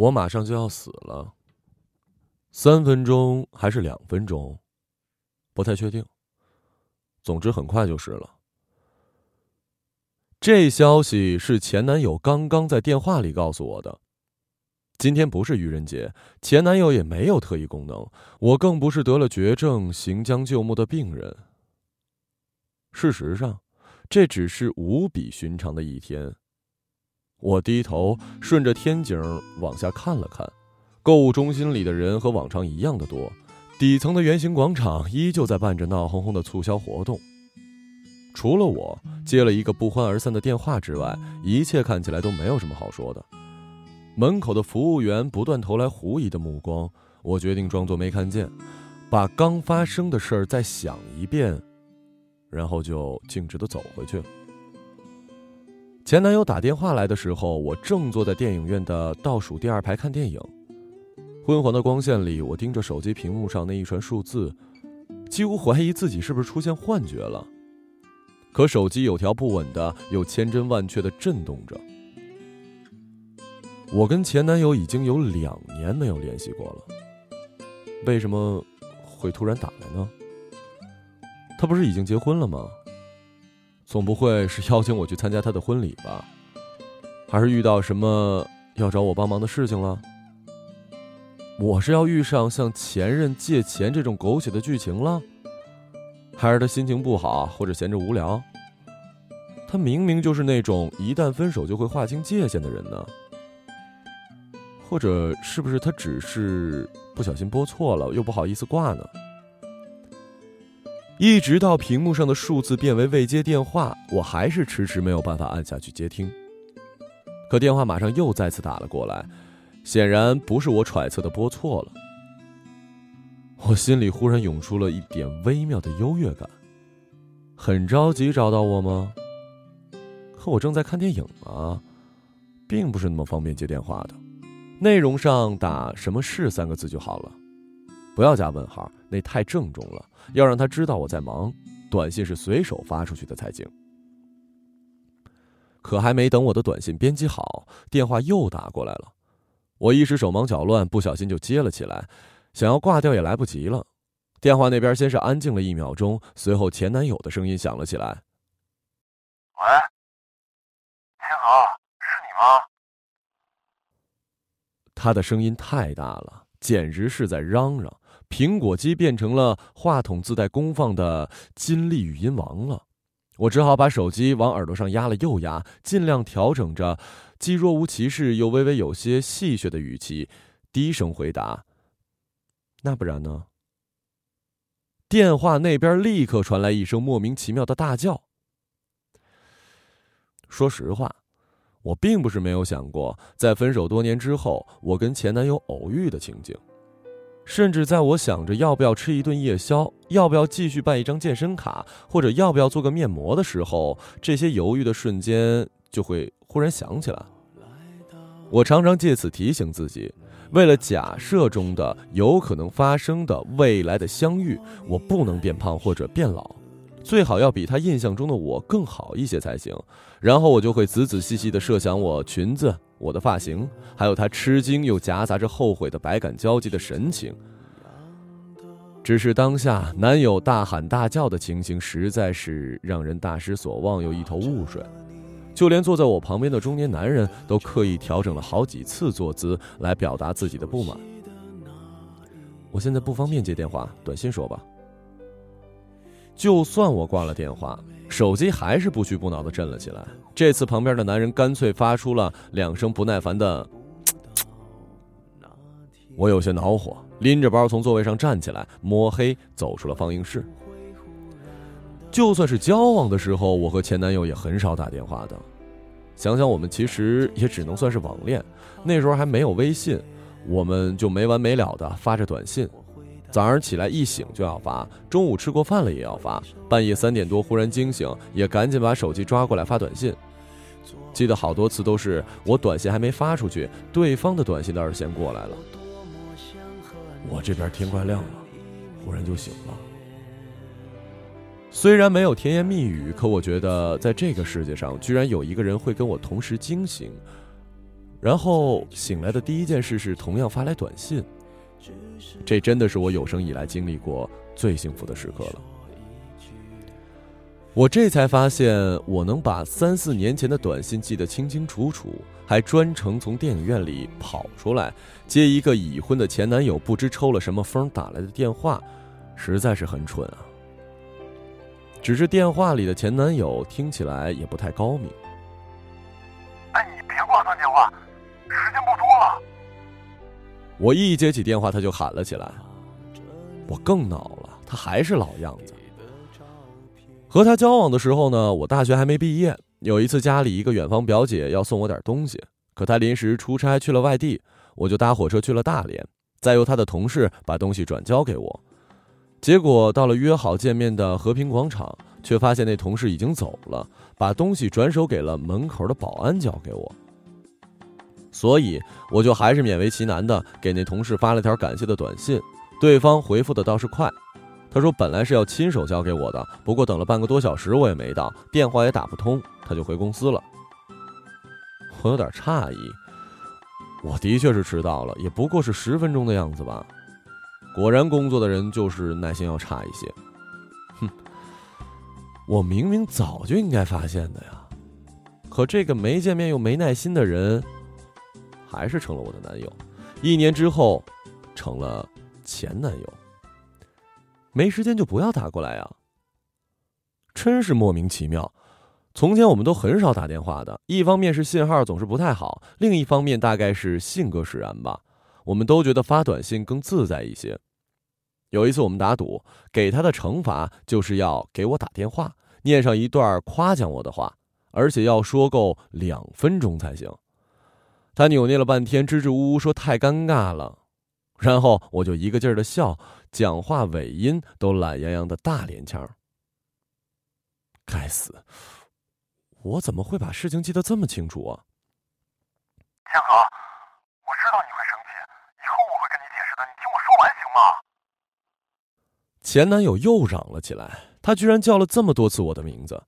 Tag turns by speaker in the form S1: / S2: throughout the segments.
S1: 我马上就要死了。三分钟还是两分钟？不太确定。总之很快就是了。这消息是前男友刚刚在电话里告诉我的。今天不是愚人节，前男友也没有特异功能，我更不是得了绝症、行将就木的病人。事实上，这只是无比寻常的一天。我低头顺着天井往下看了看，购物中心里的人和往常一样的多，底层的圆形广场依旧在办着闹哄哄的促销活动。除了我接了一个不欢而散的电话之外，一切看起来都没有什么好说的。门口的服务员不断投来狐疑的目光，我决定装作没看见，把刚发生的事儿再想一遍，然后就径直的走回去。前男友打电话来的时候，我正坐在电影院的倒数第二排看电影，昏黄的光线里，我盯着手机屏幕上那一串数字，几乎怀疑自己是不是出现幻觉了。可手机有条不紊的，又千真万确的震动着。我跟前男友已经有两年没有联系过了，为什么会突然打来呢？他不是已经结婚了吗？总不会是邀请我去参加他的婚礼吧？还是遇到什么要找我帮忙的事情了？我是要遇上向前任借钱这种狗血的剧情了？还是他心情不好，或者闲着无聊。他明明就是那种一旦分手就会划清界限的人呢。或者是不是他只是不小心拨错了，又不好意思挂呢？一直到屏幕上的数字变为未接电话，我还是迟迟没有办法按下去接听。可电话马上又再次打了过来，显然不是我揣测的拨错了。我心里忽然涌出了一点微妙的优越感，很着急找到我吗？可我正在看电影啊，并不是那么方便接电话的。内容上打“什么事”三个字就好了，不要加问号，那太郑重了。要让他知道我在忙，短信是随手发出去的才行。可还没等我的短信编辑好，电话又打过来了，我一时手忙脚乱，不小心就接了起来。想要挂掉也来不及了，电话那边先是安静了一秒钟，随后前男友的声音响了起来：“
S2: 喂，天河，是你吗？”
S1: 他的声音太大了，简直是在嚷嚷，苹果机变成了话筒自带功放的金立语音王了。我只好把手机往耳朵上压了又压，尽量调整着，既若无其事又微微有些戏谑的语气，低声回答。那不然呢？电话那边立刻传来一声莫名其妙的大叫。说实话，我并不是没有想过，在分手多年之后，我跟前男友偶遇的情景，甚至在我想着要不要吃一顿夜宵，要不要继续办一张健身卡，或者要不要做个面膜的时候，这些犹豫的瞬间就会忽然想起来。我常常借此提醒自己。为了假设中的有可能发生的未来的相遇，我不能变胖或者变老，最好要比他印象中的我更好一些才行。然后我就会仔仔细细地设想我裙子、我的发型，还有他吃惊又夹杂着后悔的百感交集的神情。只是当下男友大喊大叫的情形，实在是让人大失所望又一头雾水。就连坐在我旁边的中年男人都刻意调整了好几次坐姿来表达自己的不满。我现在不方便接电话，短信说吧。就算我挂了电话，手机还是不屈不挠的震了起来。这次旁边的男人干脆发出了两声不耐烦的。我有些恼火，拎着包从座位上站起来，摸黑走出了放映室。就算是交往的时候，我和前男友也很少打电话的。想想我们其实也只能算是网恋，那时候还没有微信，我们就没完没了的发着短信。早上起来一醒就要发，中午吃过饭了也要发，半夜三点多忽然惊醒，也赶紧把手机抓过来发短信。记得好多次都是我短信还没发出去，对方的短信倒是先过来了。我这边天快亮了，忽然就醒了。虽然没有甜言蜜语，可我觉得在这个世界上，居然有一个人会跟我同时惊醒，然后醒来的第一件事是同样发来短信，这真的是我有生以来经历过最幸福的时刻了。我这才发现，我能把三四年前的短信记得清清楚楚，还专程从电影院里跑出来接一个已婚的前男友不知抽了什么风打来的电话，实在是很蠢啊。只是电话里的前男友听起来也不太高明。我一接起电话，他就喊了起来。我更恼了，他还是老样子。和他交往的时候呢，我大学还没毕业。有一次家里一个远方表姐要送我点东西，可她临时出差去了外地，我就搭火车去了大连，再由他的同事把东西转交给我。结果到了约好见面的和平广场，却发现那同事已经走了，把东西转手给了门口的保安交给我。所以我就还是勉为其难的给那同事发了条感谢的短信，对方回复的倒是快，他说本来是要亲手交给我的，不过等了半个多小时我也没到，电话也打不通，他就回公司了。我有点诧异，我的确是迟到了，也不过是十分钟的样子吧。果然，工作的人就是耐心要差一些。哼，我明明早就应该发现的呀，可这个没见面又没耐心的人，还是成了我的男友。一年之后，成了前男友。没时间就不要打过来呀！真是莫名其妙。从前我们都很少打电话的，一方面是信号总是不太好，另一方面大概是性格使然吧。我们都觉得发短信更自在一些。有一次我们打赌，给他的惩罚就是要给我打电话，念上一段夸奖我的话，而且要说够两分钟才行。他扭捏了半天，支支吾吾说太尴尬了，然后我就一个劲儿的笑，讲话尾音都懒洋洋的大连腔。该死，我怎么会把事情记得这么清楚啊？
S2: 天河，我知道你会生气，以后我会跟你解释的，你听我说完行吗？
S1: 前男友又嚷了起来，他居然叫了这么多次我的名字。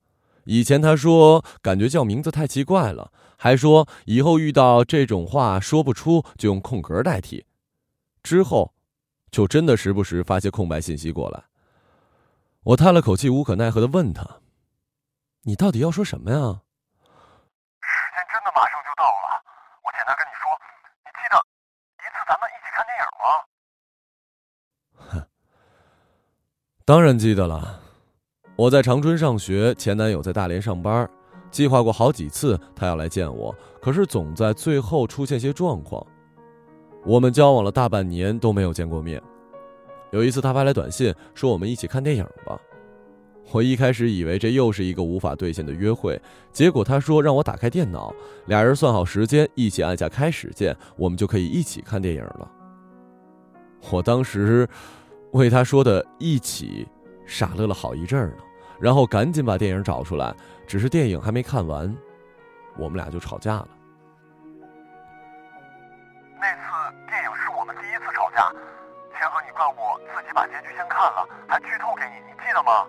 S1: 以前他说感觉叫名字太奇怪了，还说以后遇到这种话说不出就用空格代替。之后，就真的时不时发些空白信息过来。我叹了口气，无可奈何的问他：“你到底要说什么呀？”
S2: 时间真的马上就到了，我简单跟你说，你记得一次咱们一起看电影吗？
S1: 哼当然记得了，我在长春上学，前男友在大连上班，计划过好几次他要来见我，可是总在最后出现些状况。我们交往了大半年都没有见过面。有一次他发来短信说我们一起看电影吧，我一开始以为这又是一个无法兑现的约会，结果他说让我打开电脑，俩人算好时间，一起按下开始键，我们就可以一起看电影了。我当时。为他说的一起，傻乐了好一阵儿呢，然后赶紧把电影找出来。只是电影还没看完，我们俩就吵架了。
S2: 那次电影是我们第一次吵架，千和你怪我自己把结局先看了，还剧透给你，你记得吗？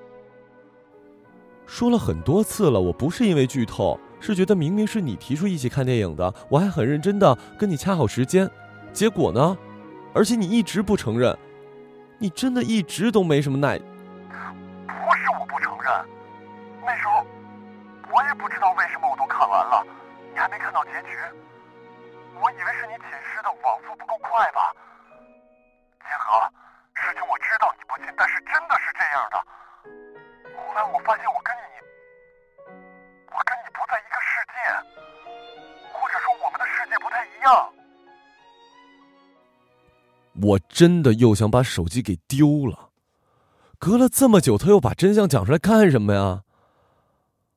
S1: 说了很多次了，我不是因为剧透，是觉得明明是你提出一起看电影的，我还很认真的跟你掐好时间，结果呢？而且你一直不承认。你真的一直都没什么耐。
S2: 不知道为什么我都看完了，你还没看到结局。我以为是你寝室的网速不够快吧。金河，事情我知道你不信，但是真的是这样的。后来我发现我跟你，我跟你不在一个世界，或者说我们的世界不太一样。
S1: 我真的又想把手机给丢了。隔了这么久，他又把真相讲出来干什么呀？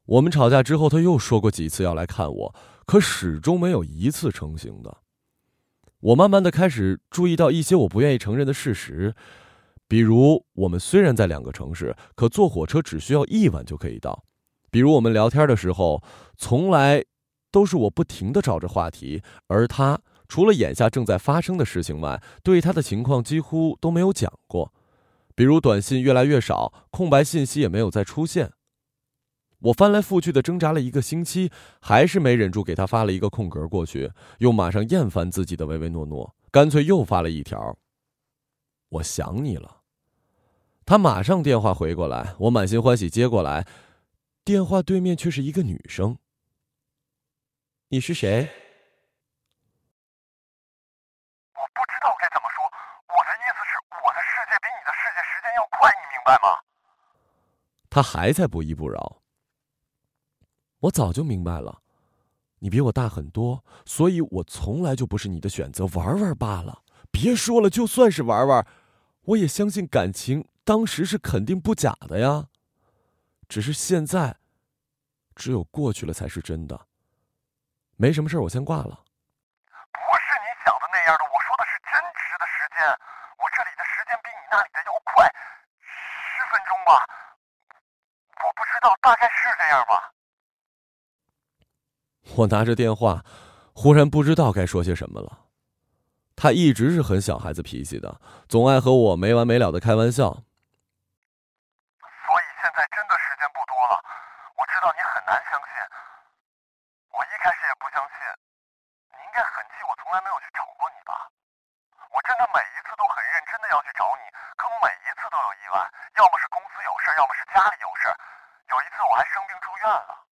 S1: 我们吵架之后，他又说过几次要来看我，可始终没有一次成行的。我慢慢的开始注意到一些我不愿意承认的事实，比如我们虽然在两个城市，可坐火车只需要一晚就可以到；比如我们聊天的时候，从来都是我不停的找着话题，而他。除了眼下正在发生的事情外，对他的情况几乎都没有讲过，比如短信越来越少，空白信息也没有再出现。我翻来覆去的挣扎了一个星期，还是没忍住给他发了一个空格过去，又马上厌烦自己的唯唯诺诺，干脆又发了一条：“我想你了。”他马上电话回过来，我满心欢喜接过来，电话对面却是一个女生。“你是谁？”
S2: 我不知道该怎么说，我的意思是，我的世界比你的世界时间要快，你明白吗？
S1: 他还在不依不饶。我早就明白了，你比我大很多，所以我从来就不是你的选择，玩玩罢了。别说了，就算是玩玩，我也相信感情当时是肯定不假的呀。只是现在，只有过去了才是真的。没什么事我先挂了。
S2: 不是你想的那样的，我说的是真实的时间。我这里的时间比你那里的要快，十分钟吧。我不知道，大概是这样吧。
S1: 我拿着电话，忽然不知道该说些什么了。他一直是很小孩子脾气的，总爱和我没完没了的开玩笑。
S2: 所以现在真的时间不多了，我知道你很难相信。我一开始也不相信，你应该很气我从来没有去找过你吧？我真的每一次都很认真的要去找你，可每一次都有意外，要么是公司有事，要么是家里有事。有一次我还生病住院了。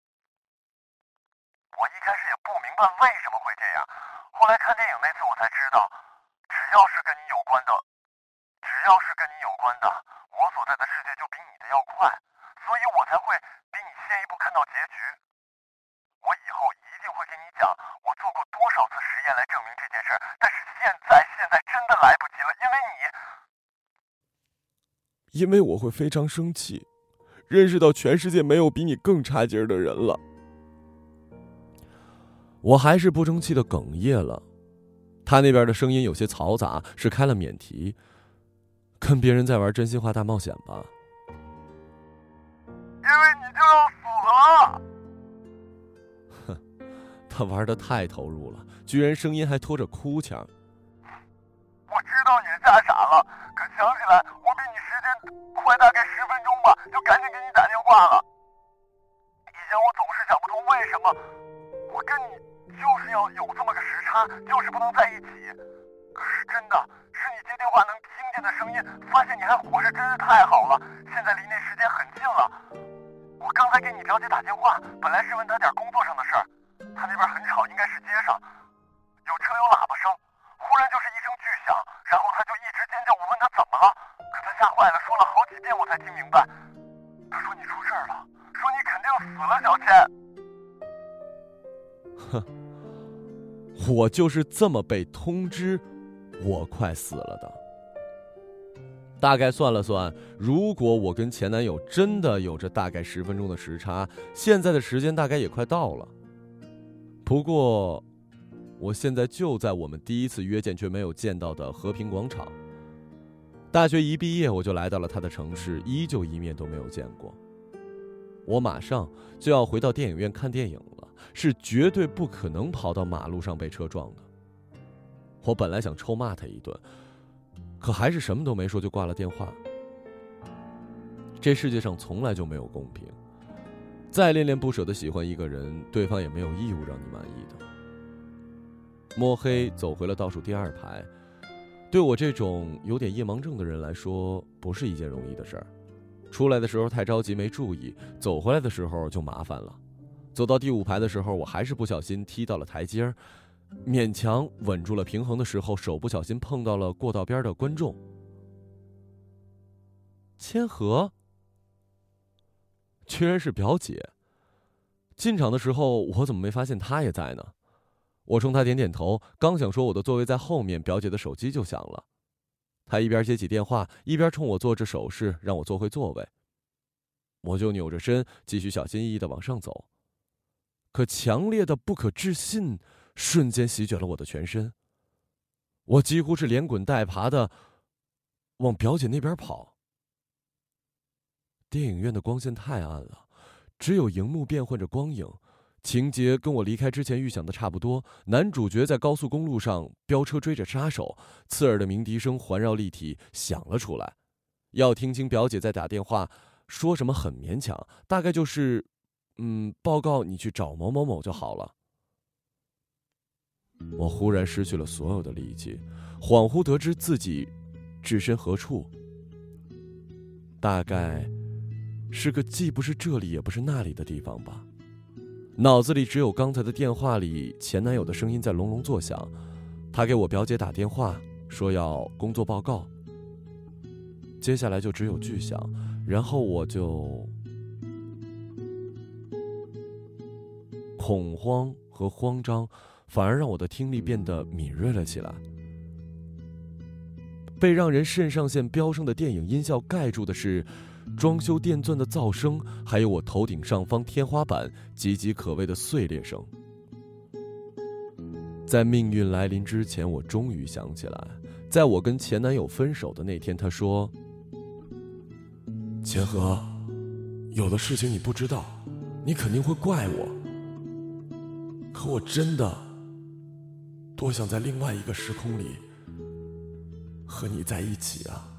S2: 我明白为什么会这样，后来看电影那次我才知道，只要是跟你有关的，只要是跟你有关的，我所在的世界就比你的要快，所以我才会比你先一步看到结局。我以后一定会跟你讲我做过多少次实验来证明这件事，但是现在现在真的来不及了，因为你，
S1: 因为我会非常生气，认识到全世界没有比你更差劲的人了。我还是不争气的哽咽了，他那边的声音有些嘈杂，是开了免提，跟别人在玩真心话大冒险吧？
S2: 因为你就要死了。
S1: 哼，他玩的太投入了，居然声音还拖着哭腔。
S2: 我知道你吓傻了，可想起来我比你时间快大概十分钟吧，就赶紧给你打电话了。以前我总是想不通为什么我跟你。就是要有这么个时差，就是不能在一起。可是真的，是你接电话能听见的声音，发现你还活着，真是太好了。现在离那时间很近了。我刚才给你表姐打电话，本来是问她点工作上的事儿，她那边很吵，应该是街上有车有喇叭声，忽然就是一声巨响，然后她就一直尖叫。我问她怎么了，可她吓坏了，说了好几遍我才听明白。她说你出事儿了，说你肯定死了，小千。
S1: 我就是这么被通知，我快死了的。大概算了算，如果我跟前男友真的有着大概十分钟的时差，现在的时间大概也快到了。不过，我现在就在我们第一次约见却没有见到的和平广场。大学一毕业，我就来到了他的城市，依旧一面都没有见过。我马上就要回到电影院看电影了。是绝对不可能跑到马路上被车撞的。我本来想臭骂他一顿，可还是什么都没说就挂了电话。这世界上从来就没有公平，再恋恋不舍的喜欢一个人，对方也没有义务让你满意的。摸黑走回了倒数第二排，对我这种有点夜盲症的人来说，不是一件容易的事儿。出来的时候太着急没注意，走回来的时候就麻烦了。走到第五排的时候，我还是不小心踢到了台阶儿，勉强稳住了平衡的时候，手不小心碰到了过道边的观众。千和，居然是表姐。进场的时候，我怎么没发现她也在呢？我冲她点点头，刚想说我的座位在后面，表姐的手机就响了。她一边接起电话，一边冲我做着手势，让我坐回座位。我就扭着身，继续小心翼翼的往上走。可强烈的不可置信瞬间席卷了我的全身。我几乎是连滚带爬的往表姐那边跑。电影院的光线太暗了，只有荧幕变换着光影，情节跟我离开之前预想的差不多。男主角在高速公路上飙车追着杀手，刺耳的鸣笛声环绕立体响了出来。要听清表姐在打电话说什么很勉强，大概就是。嗯，报告你去找某某某就好了。我忽然失去了所有的力气，恍惚得知自己置身何处。大概是个既不是这里也不是那里的地方吧。脑子里只有刚才的电话里前男友的声音在隆隆作响，他给我表姐打电话说要工作报告。接下来就只有巨响，然后我就恐慌和慌张。反而让我的听力变得敏锐了起来。被让人肾上腺飙升的电影音效盖住的是装修电钻的噪声，还有我头顶上方天花板岌岌可危的碎裂声。在命运来临之前，我终于想起来，在我跟前男友分手的那天，他说：“
S3: 钱和，有的事情你不知道，你肯定会怪我。可我真的……”多想在另外一个时空里和你在一起啊！